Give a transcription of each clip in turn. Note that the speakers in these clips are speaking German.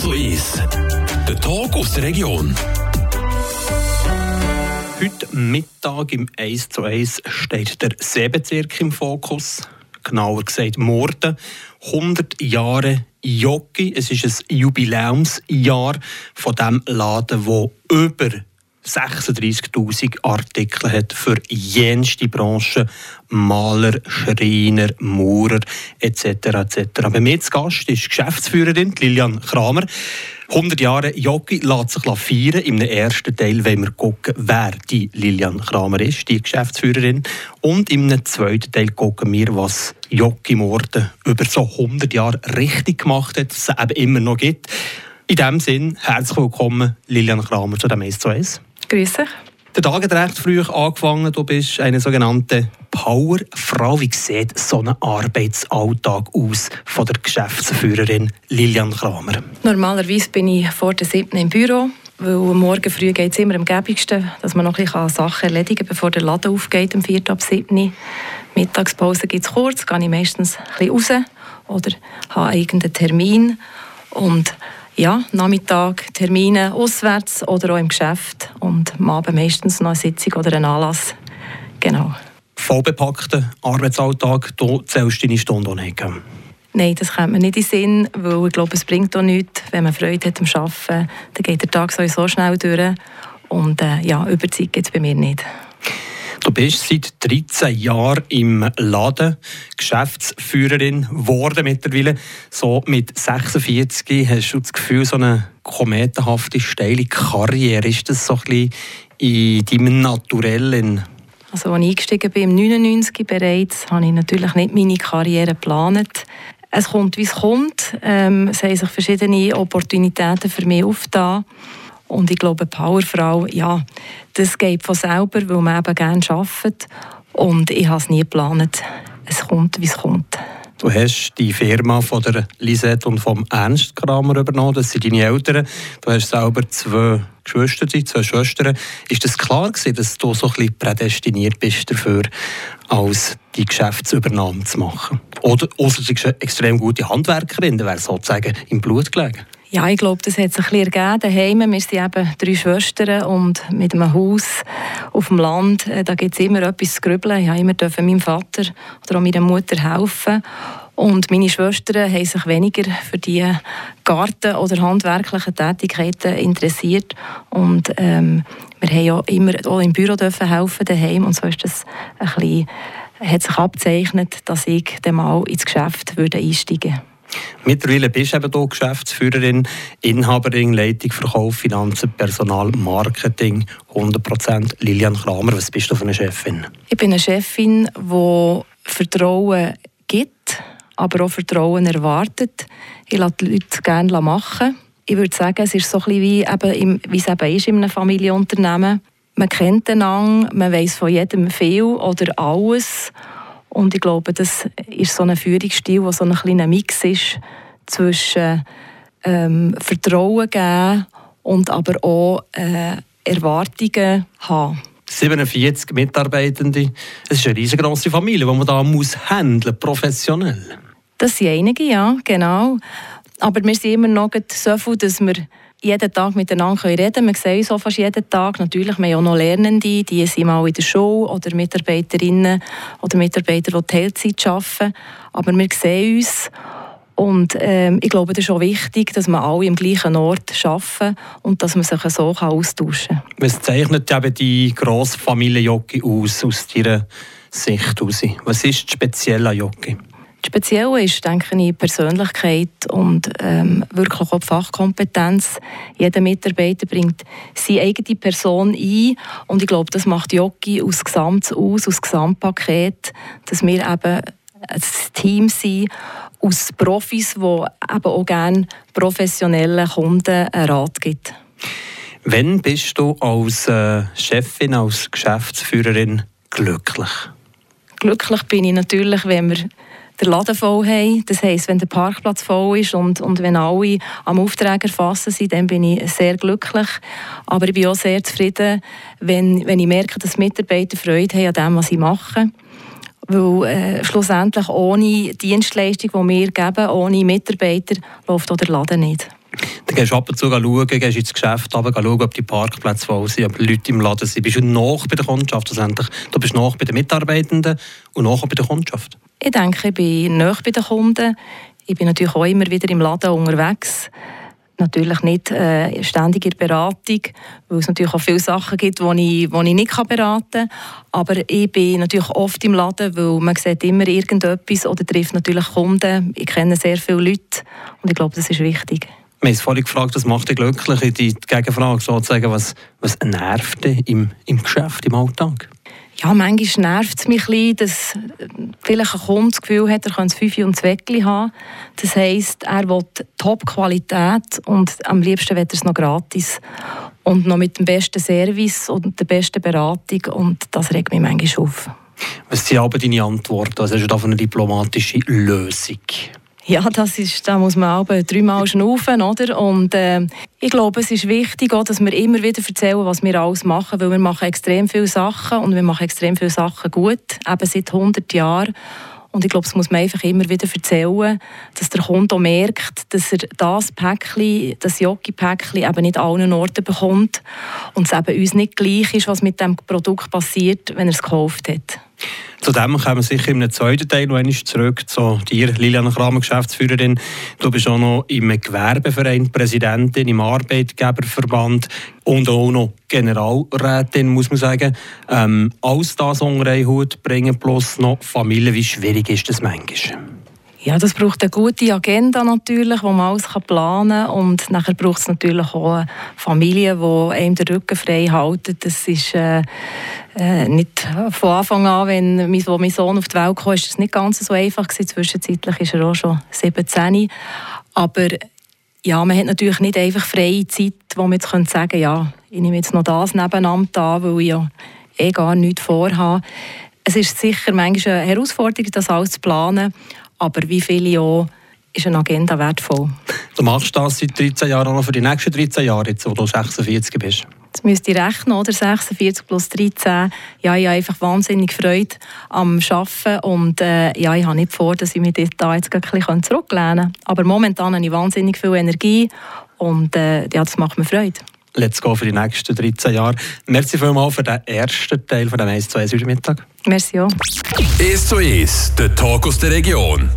zu 1. Der Talk aus der Region. Heute Mittag im 1 zu 1 steht der Seebezirk im Fokus. Genauer gesagt Morden. 100 Jahre Jockey. Es ist ein Jubiläumsjahr von dem Laden, wo über 36.000 Artikel hat für jenste Branchen, Maler, Schreiner, Maurer etc. etc. Bei mir zu Gast ist Geschäftsführerin Lilian Kramer. 100 Jahre Jockey lässt sich feiern. Im ersten Teil wollen wir gucken, wer die Lilian Kramer ist, die Geschäftsführerin. Und im zweiten Teil gucken wir, was Jockey Morden über so 100 Jahre richtig gemacht hat, was es eben immer noch gibt. In diesem Sinn, herzlich willkommen, Lilian Kramer, zu dem 1 zu 1. Grüß dich. Der Tag hat recht früh angefangen. Du bist eine sogenannte Powerfrau. Wie sieht so ein Arbeitsalltag aus von der Geschäftsführerin Lilian Kramer? Normalerweise bin ich vor der 7. im Büro. Weil morgen früh geht es immer am gäbigsten, dass man noch ein bisschen Sachen erledigen kann, bevor der Laden aufgeht, um 4. ab 7. Mittagspause gibt es kurz, gehe ich meistens ein bisschen raus oder habe irgendeinen Termin. Und ja, Nachmittag Termine auswärts oder auch im Geschäft und am Abend meistens noch eine Sitzung oder einen Anlass. Genau. Vollbepackten Arbeitsalltag, du zählst deine Stunde nicht? Nein, das kommt mir nicht in den Sinn, weil ich glaube, es bringt auch nichts, wenn man Freude hat am Arbeiten, dann geht der Tag sowieso schnell durch und äh, ja, Überzeit gibt es bei mir nicht. Du bist seit 13 Jahren im Laden Geschäftsführerin geworden mittlerweile. So mit 46 hast du das Gefühl, so eine kometenhafte, steile Karriere. Ist das so ein bisschen in deinem Naturellen? Also als ich eingestiegen bin, im 99 bereits, habe ich natürlich nicht meine Karriere geplant. Es kommt, wie es kommt. Ähm, es haben sich verschiedene Opportunitäten für mich aufgetan. Und ich glaube, Powerfrau, ja, das geht von selber, weil man eben gerne arbeitet. Und ich habe es nie geplant. Es kommt, wie es kommt. Du hast die Firma von der Lisette und vom Ernst Kramer übernommen. Das sind deine Eltern. Du hast selber zwei Geschwister, zwei Schwestern. Ist das klar gewesen, dass du so ein prädestiniert bist dafür, als die Geschäftsübernahme zu machen? Oder außer du bist eine extrem gute Handwerkerin, dann wäre sozusagen im Blut gelegen. Ja, ich glaube, das hat sich ein bisschen ergeben. Wir sind eben drei Schwestern und mit einem Haus auf dem Land, äh, da gibt es immer etwas zu grübeln. Ich durfte immer meinem Vater oder auch meiner Mutter helfen. Und meine Schwestern haben sich weniger für die Garten- oder handwerklichen Tätigkeiten interessiert. Und ähm, wir haben ja immer auch im Büro dürfen helfen daheim. Und so ist das ein bisschen, hat sich abzeichnet, dass ich dann mal ins Geschäft würde einsteigen würde. Mittlerweile bist du eben hier Geschäftsführerin, Inhaberin, Leitung, Verkauf, Finanzen, Personal, Marketing, 100% Lilian Kramer. Was bist du für eine Chefin? Ich bin eine Chefin, die Vertrauen gibt, aber auch Vertrauen erwartet. Ich lasse die Leute gerne machen. Ich würde sagen, es ist so ein wie, eben wie es eben ist in einem Familienunternehmen. Man kennt einander, man weiß von jedem viel oder alles. Und ich glaube, das ist so ein Führungsstil, der so ein kleiner Mix ist zwischen ähm, Vertrauen geben und aber auch äh, Erwartungen haben. 47 Mitarbeitende. Es ist eine riesengroße Familie, die man da muss handeln, professionell. Das sind einige, ja, genau. Aber wir sind immer noch so viel, dass wir jeden Tag miteinander reden können. Wir sehen uns auch fast jeden Tag. Natürlich, wir haben auch noch Lernende, die sind mal in der Schule oder Mitarbeiterinnen oder Mitarbeiter, die Teilzeit arbeiten. Aber wir sehen uns und ähm, ich glaube, das ist auch wichtig, dass wir alle im gleichen Ort arbeiten und dass man sich so austauschen kann. Was zeichnet eben die grosse Familie Jockey aus, aus deiner Sicht? Was ist speziell an Jockey? Speziell ist, denke ich, Persönlichkeit und ähm, wirklich auch die Fachkompetenz. Jeder Mitarbeiter bringt seine eigene Person ein und ich glaube, das macht Jockey aus Gesamt aus, aus Gesamtpaket, dass wir eben ein Team sind aus Profis, die eben auch gerne professionellen Kunden einen Rat gibt. Wann bist du als äh, Chefin, als Geschäftsführerin glücklich? Glücklich bin ich natürlich, wenn wir den Laden voll haben. Das heisst, wenn der Parkplatz voll ist und, und wenn alle am Aufträger erfassen sind, dann bin ich sehr glücklich. Aber ich bin auch sehr zufrieden, wenn, wenn ich merke, dass Mitarbeiter Freude haben an dem, was sie machen. Weil äh, schlussendlich ohne Dienstleistung, die wir geben, ohne Mitarbeiter, läuft auch der Laden nicht. Dann gehst du ab und zu schauen, gehst ins Geschäft runter, schauen, ob die Parkplätze voll sind, ob Leute im Laden sind. Bist du nach bei der Kundschaft? Du bist nach bei den Mitarbeitenden und nach bei der Kundschaft? Ich denke, ich bin nach bei den Kunden. Ich bin natürlich auch immer wieder im Laden unterwegs natürlich nicht äh, ständig in Beratung, weil es natürlich auch viele Sachen gibt, die ich, ich nicht beraten kann. Aber ich bin natürlich oft im Laden, weil man sieht immer irgendetwas oder trifft natürlich Kunden. Ich kenne sehr viele Leute und ich glaube, das ist wichtig. Wir haben es vorhin gefragt, was macht dich glücklich? Die Gegenfrage sozusagen, was, was nervt dich im, im Geschäft, im Alltag? Ja, manchmal nervt es mich ein bisschen, dass vielleicht ein Kunde das Gefühl hat, er könnte Fünfe und Zweckli haben. Das heisst, er will Top-Qualität und am liebsten will er es noch gratis. Und noch mit dem besten Service und der besten Beratung. Und das regt mich manchmal auf. Was sind aber deine Antworten? Was hast du für eine diplomatische Lösung? Ja, das ist, da muss man auch dreimal schnaufen, oder? Und äh, ich glaube, es ist wichtig, auch, dass wir immer wieder erzählen, was wir alles machen, weil wir machen extrem viele Sachen und wir machen extrem viele Sachen gut, eben seit 100 Jahren. Und ich glaube, das muss man einfach immer wieder erzählen, dass der Kunde auch merkt, dass er das Päckchen, das Jockey-Päckchen eben nicht an allen Orten bekommt und es eben uns nicht gleich ist, was mit dem Produkt passiert, wenn er es gekauft hat. Zu dem kommen wir sicher in einem zweiten Teil noch zurück zu dir, Liliana Kramer, Geschäftsführerin. Du bist auch noch im Gewerbeverein Präsidentin, im Arbeitgeberverband und auch noch Generalrätin, muss man sagen. Ähm, alles das unter einen Hut bringen, plus noch Familie, wie schwierig ist das manchmal? Ja, das braucht eine gute Agenda natürlich, wo man alles planen kann. Und nachher braucht es natürlich auch eine Familie, die einem den Rücken frei hält. Das ist äh, äh, nicht von Anfang an, wenn mein, wo mein Sohn auf die Welt kam, ist es nicht ganz so einfach gewesen. Zwischenzeitlich ist er auch schon 17. Aber ja, man hat natürlich nicht einfach freie Zeit, wo man jetzt sagen könnte, ja, ich nehme jetzt noch das Nebenamt an, weil ich ja eh gar nichts vorhabe. Es ist sicher manchmal eine Herausforderung, das alles zu planen. Aber wie viele Jahre ist eine Agenda wertvoll? Du machst das seit 13 Jahren noch für die nächsten 13 Jahre, jetzt, wo du 46 bist. Jetzt müsst ihr rechnen, oder? 46 plus 13. Ja, ich habe einfach wahnsinnig Freude am Arbeiten und äh, ja, ich habe nicht vor, dass ich mich da jetzt ein bisschen zurücklehnen kann. Aber momentan habe ich wahnsinnig viel Energie und äh, ja, das macht mir Freude. Let's go für die nächsten 13 Jahre. Merci vielmals für den ersten Teil von dem 1 zu 1 heute Mittag. Merci auch. 1 zu 1, der Talk aus der Region.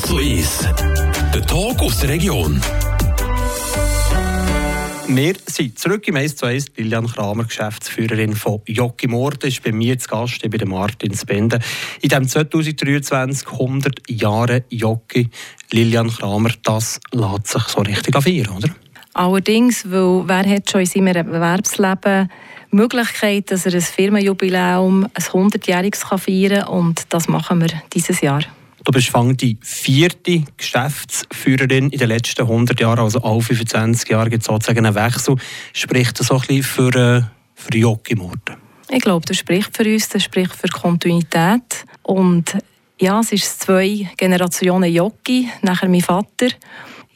1 zu 1. Der Talk aus der Region. Wir sind zurück im 1 zu 1. Lilian Kramer, Geschäftsführerin von Jockey Mord, ist bei mir zu Gast, bei Martin Spende. In diesem 2023 100 Jahre Jockey. Lilian Kramer, das lässt sich so richtig anfeiern, oder? Allerdings, weil wer hat schon in seinem Erwerbsleben die Möglichkeit, dass er ein Firmenjubiläum, ein 100-jähriges feiern kann und das machen wir dieses Jahr. Du bist die vierte Geschäftsführerin in den letzten 100 Jahren, also alle 25 Jahre gibt es sozusagen einen Wechsel. Spricht das so ein bisschen für, äh, für Jockey Morden? Ich glaube, das spricht für uns, das spricht für Kontinuität. Und ja, es ist zwei Generationen Jockey, nachher mein Vater.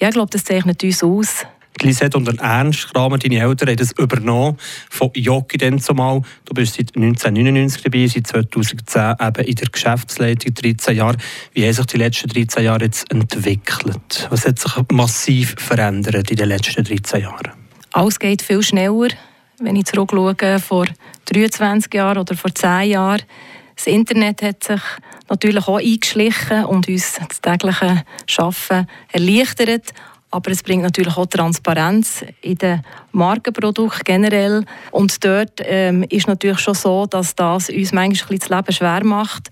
Ja, ich glaube, das zeichnet uns aus. Lisette und Ernst Kramer, deine Eltern, haben das übernommen von Jockey dann zumal. Du bist seit 1999 dabei, seit 2010 eben in der Geschäftsleitung, 13 Jahre. Wie haben sich die letzten 13 Jahre jetzt entwickelt? Was hat sich massiv verändert in den letzten 13 Jahren? Alles geht viel schneller. Wenn ich zurückschaue, vor 23 Jahren oder vor 10 Jahren, das Internet hat sich natürlich auch eingeschlichen und uns das tägliche Arbeiten erleichtert aber es bringt natürlich auch Transparenz in den Markenprodukten generell. Und dort ähm, ist natürlich schon so, dass das uns manchmal das Leben schwer macht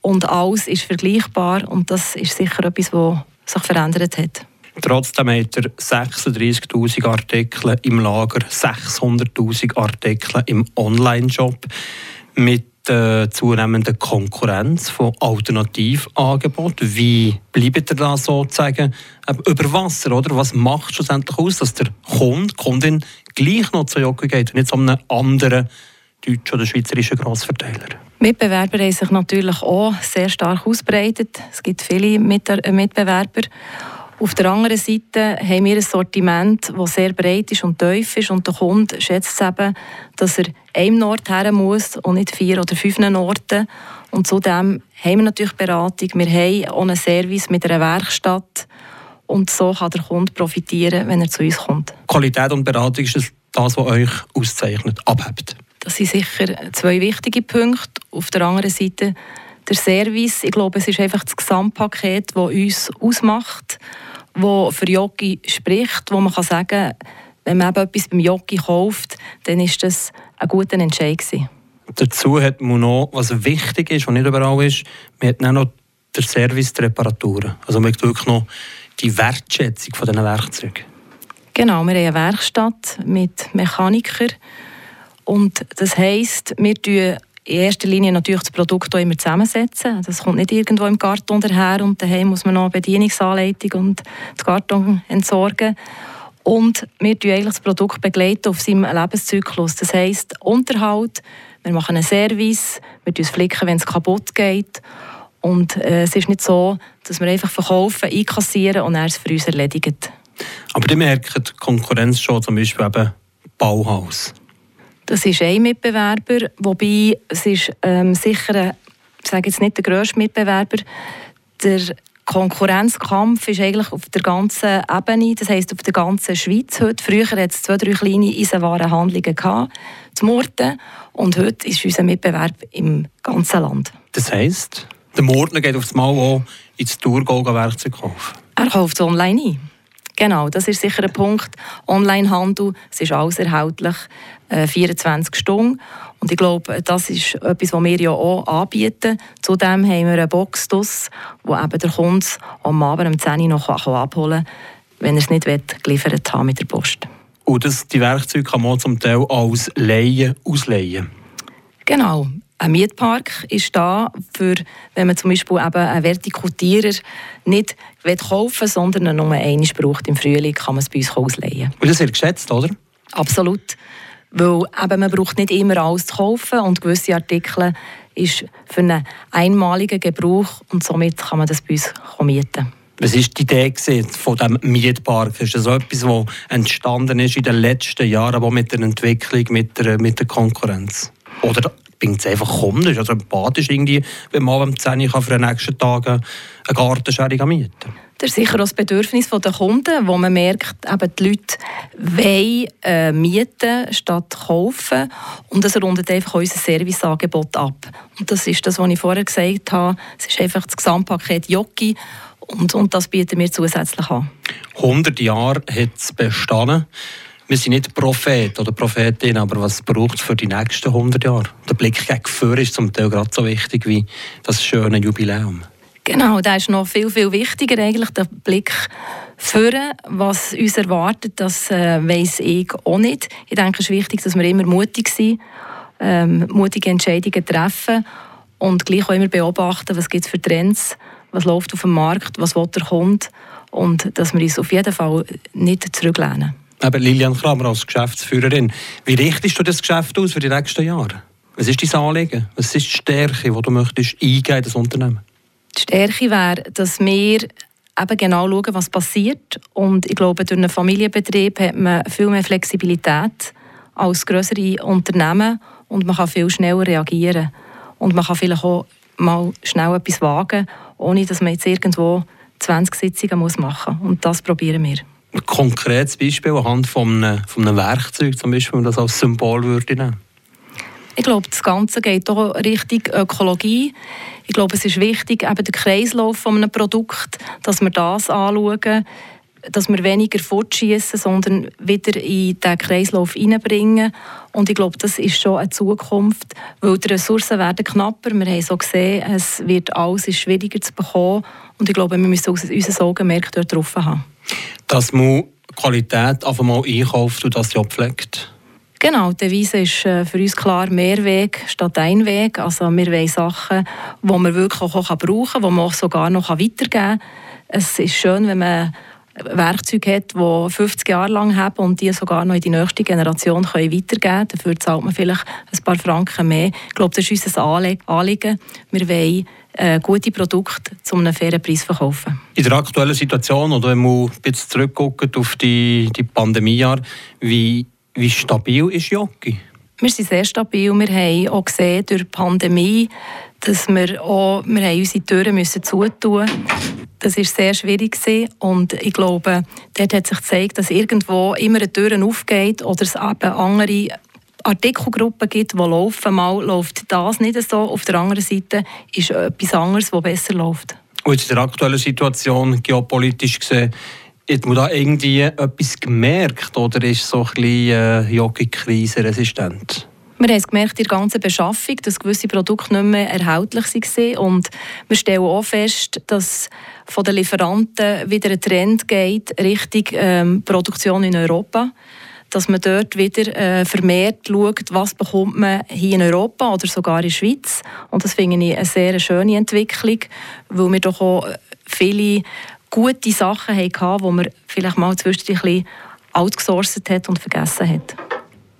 und alles ist vergleichbar und das ist sicher etwas, was sich verändert hat. Trotzdem hat er 36.000 Artikel im Lager, 600.000 Artikel im Online-Shop. Mit der zunehmenden Konkurrenz von Alternativangeboten. Wie bleibt ihr da sozusagen über Wasser? Oder? Was macht schlussendlich aus, dass der Kunde, Kundin gleich noch zu Jockey geht und nicht zu einem anderen deutschen oder schweizerischen Grossverteiler? Mitbewerber haben sich natürlich auch sehr stark ausbreitet. Es gibt viele Mitbewerber. Auf der anderen Seite haben wir ein Sortiment, das sehr breit ist und tief ist und der Kunde schätzt es eben, dass er einem Ort her muss und nicht vier oder fünf Orten. Und zudem haben wir natürlich Beratung, wir haben auch einen Service mit einer Werkstatt und so kann der Kunde profitieren, wenn er zu uns kommt. Qualität und Beratung ist das, was euch auszeichnet, abhebt? Das sind sicher zwei wichtige Punkte. Auf der anderen Seite der Service. Ich glaube, es ist einfach das Gesamtpaket, das uns ausmacht wo für Jockey spricht, wo man kann sagen wenn man etwas beim Jockey kauft, dann ist das ein guter Entscheid gewesen. Dazu hat man noch, was wichtig ist und nicht überall ist, man hat noch den Service der Reparaturen. Also man hat wirklich noch die Wertschätzung von diesen Werkzeugen. Genau, wir haben eine Werkstatt mit Mechanikern und das heisst, wir tun in erster Linie natürlich das Produkt auch immer zusammensetzen. Das kommt nicht irgendwo im Karton daher und daheim muss man noch eine Bedienungsanleitung und den Karton entsorgen. Und wir begleiten das Produkt begleiten auf seinem Lebenszyklus. Das heisst Unterhalt, wir machen einen Service, wir flicken, wenn es kaputt geht. Und äh, es ist nicht so, dass wir einfach verkaufen, einkassieren und er es für uns erledigen. Aber die merken die Konkurrenz schon, zum Beispiel eben Bauhaus. Das ist ein Mitbewerber, wobei es ist ähm, sicher, ich sage jetzt nicht der grösste Mitbewerber, der Konkurrenzkampf ist eigentlich auf der ganzen Ebene, das heisst auf der ganzen Schweiz heute. Früher hat es zwei, drei kleine Eisenwarenhandlungen gehabt, zu Murten, und heute ist unser Wettbewerb im ganzen Land. Das heisst, der Murten geht auf das Mal auch ins Thurgau Werkzeug kaufen? Er kauft es online ein. Genau, das ist sicher ein Punkt. Onlinehandel, es ist alles erhältlich, äh, 24 Stunden. Und ich glaube, das ist etwas, was wir ja auch anbieten. Zudem haben wir eine Box, draus, wo eben der Kunde am Abend um 10 Uhr noch abholen kann, wenn er es nicht will, geliefert haben mit der Post. Und das, die Werkzeuge kann man zum Teil als Leihen ausleihen? Genau. Ein Mietpark ist da, für, wenn man zum Beispiel eben einen Vertikutierer nicht kaufen will, sondern nur einmal braucht im Frühling, kann man es bei uns ausleihen. Und das wird geschätzt, oder? Absolut. Weil eben, man braucht nicht immer alles zu kaufen und gewisse Artikel ist für einen einmaligen Gebrauch und somit kann man das bei uns mieten. Was war die Idee von diesem Mietpark? Ist das etwas, das entstanden ist in den letzten Jahren, aber mit der Entwicklung, mit der, mit der Konkurrenz? Oder bringt es einfach Kunden. Also empathisch irgendwie, wenn man am 10 Uhr für den nächsten Tag eine Gartenschere mieten kann. Das ist sicher auch das Bedürfnis der Kunden, wo man merkt, eben die Leute wollen äh, mieten statt kaufen und das rundet einfach unser Serviceangebot ab. Und das ist das, was ich vorher gesagt habe. Es ist einfach das Gesamtpaket Jockey und, und das bieten wir zusätzlich an. 100 Jahre hat es bestanden. Wir sind nicht Prophet oder Prophetin, aber was braucht es für die nächsten 100 Jahre? Der Blick gegen Führer ist zum Teil gerade so wichtig wie das schöne Jubiläum. Genau, da ist noch viel, viel wichtiger eigentlich der Blick führen, was uns erwartet, das äh, weiss ich auch nicht. Ich denke, es ist wichtig, dass wir immer mutig sind, ähm, mutige Entscheidungen treffen und gleich auch immer beobachten, was gibt es für Trends, was läuft auf dem Markt, was will der Kunde und dass wir uns auf jeden Fall nicht zurücklehnen. Aber Lilian Kramer als Geschäftsführerin, wie richtest du das Geschäft aus für die nächsten Jahre? Was ist dein Anliegen? Was ist die Stärke, die du möchtest eingehen in das Unternehmen? Die Stärke wäre, dass wir eben genau schauen, was passiert. Und ich glaube, durch einen Familienbetrieb hat man viel mehr Flexibilität als größere Unternehmen und man kann viel schneller reagieren. Und man kann vielleicht auch mal schnell etwas wagen, ohne dass man jetzt irgendwo 20 Sitzungen machen muss. Und das probieren wir. Ein konkretes Beispiel anhand von einem, von einem Werkzeug, zum Beispiel, wenn man das als Symbol würde nehmen ich glaube, das Ganze geht auch Richtung Ökologie. Ich glaube, es ist wichtig, eben der Kreislauf von einem Produkt, dass wir das anschauen, dass wir weniger fortschießen, sondern wieder in den Kreislauf hineinbringen. Und ich glaube, das ist schon eine Zukunft, weil die Ressourcen werden knapper. Wir haben so gesehen, es wird alles schwieriger zu bekommen. Und ich glaube, wir müssen unser Augenmerk dort drauf haben. Dass man Qualität einfach mal einkauft und das ja pflegt. Genau, die Devise ist äh, für uns klar mehr Weg statt ein Weg. Also wir wollen Sachen, die man wirklich auch brauchen kann, die man auch sogar noch weitergeben kann. Es ist schön, wenn man Werkzeuge hat, die 50 Jahre lang haben und die sogar noch in die nächste Generation können weitergeben können. Dafür zahlt man vielleicht ein paar Franken mehr. Ich glaube, das ist unser Anliegen. Wir wollen äh, gute Produkte zu einem fairen Preis verkaufen. In der aktuellen Situation, oder wenn man bisschen zurückguckt auf die, die Pandemiejahre, wie wie stabil ist Jockey? Wir sind sehr stabil. Wir haben auch gesehen durch die Pandemie, dass wir auch wir haben unsere Türen müssen zutun Das war sehr schwierig. Und ich glaube, dort hat sich gezeigt, dass irgendwo immer eine Tür aufgeht oder es eben andere Artikelgruppen gibt, die laufen. Mal läuft das nicht so. Auf der anderen Seite ist etwas anderes, das besser läuft. Und in der aktuellen Situation, geopolitisch gesehen, hat man da irgendwie etwas gemerkt oder ist so ein bisschen äh, Jogging-Krise resistent? Wir haben es gemerkt in der ganzen Beschaffung, dass gewisse Produkte nicht mehr erhältlich waren. Und wir stellen auch fest, dass von den Lieferanten wieder ein Trend geht Richtung ähm, Produktion in Europa. Dass man dort wieder äh, vermehrt schaut, was bekommt man hier in Europa oder sogar in der Schweiz. Und das finde ich eine sehr schöne Entwicklung, weil wir doch auch viele gute Sachen hatten, die man vielleicht mal zwischendurch ein bisschen outgesourcet hat und vergessen hat.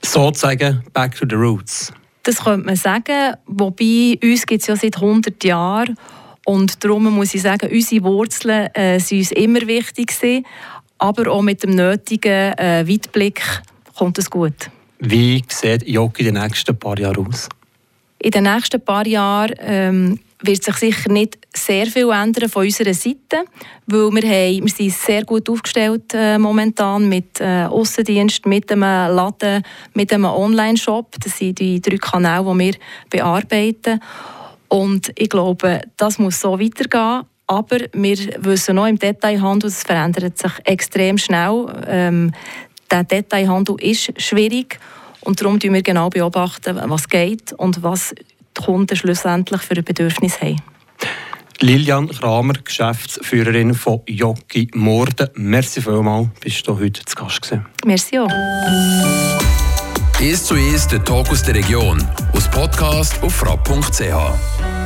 Sozusagen back to the roots. Das könnte man sagen, wobei uns gibt es ja seit 100 Jahren und darum muss ich sagen, unsere Wurzeln äh, sind uns immer wichtig gewesen, aber auch mit dem nötigen äh, Weitblick kommt es gut. Wie sieht Jogi in den nächsten paar Jahren aus? In den nächsten paar Jahren ähm, wird sich sicher nicht sehr viel ändern von unserer Seite, weil wir, haben, wir sind sehr gut aufgestellt äh, momentan mit äh, Aussendienst, mit einem Laden, mit einem Online-Shop. Das sind die drei Kanäle, die wir bearbeiten. Und ich glaube, das muss so weitergehen. Aber wir wissen noch im Detailhandel, es verändert sich extrem schnell. Ähm, der Detailhandel ist schwierig und darum beobachten wir genau beobachten, was geht und was die Kunden schlussendlich für ein Bedürfnis haben. Lilian Kramer, Geschäftsführerin von Jockey Morden. Merci vielmals, bist du heute zu Gast gewesen. Merci auch. «Ist zu ist der Talk aus der Region. Aus Podcast auf frapp.ch.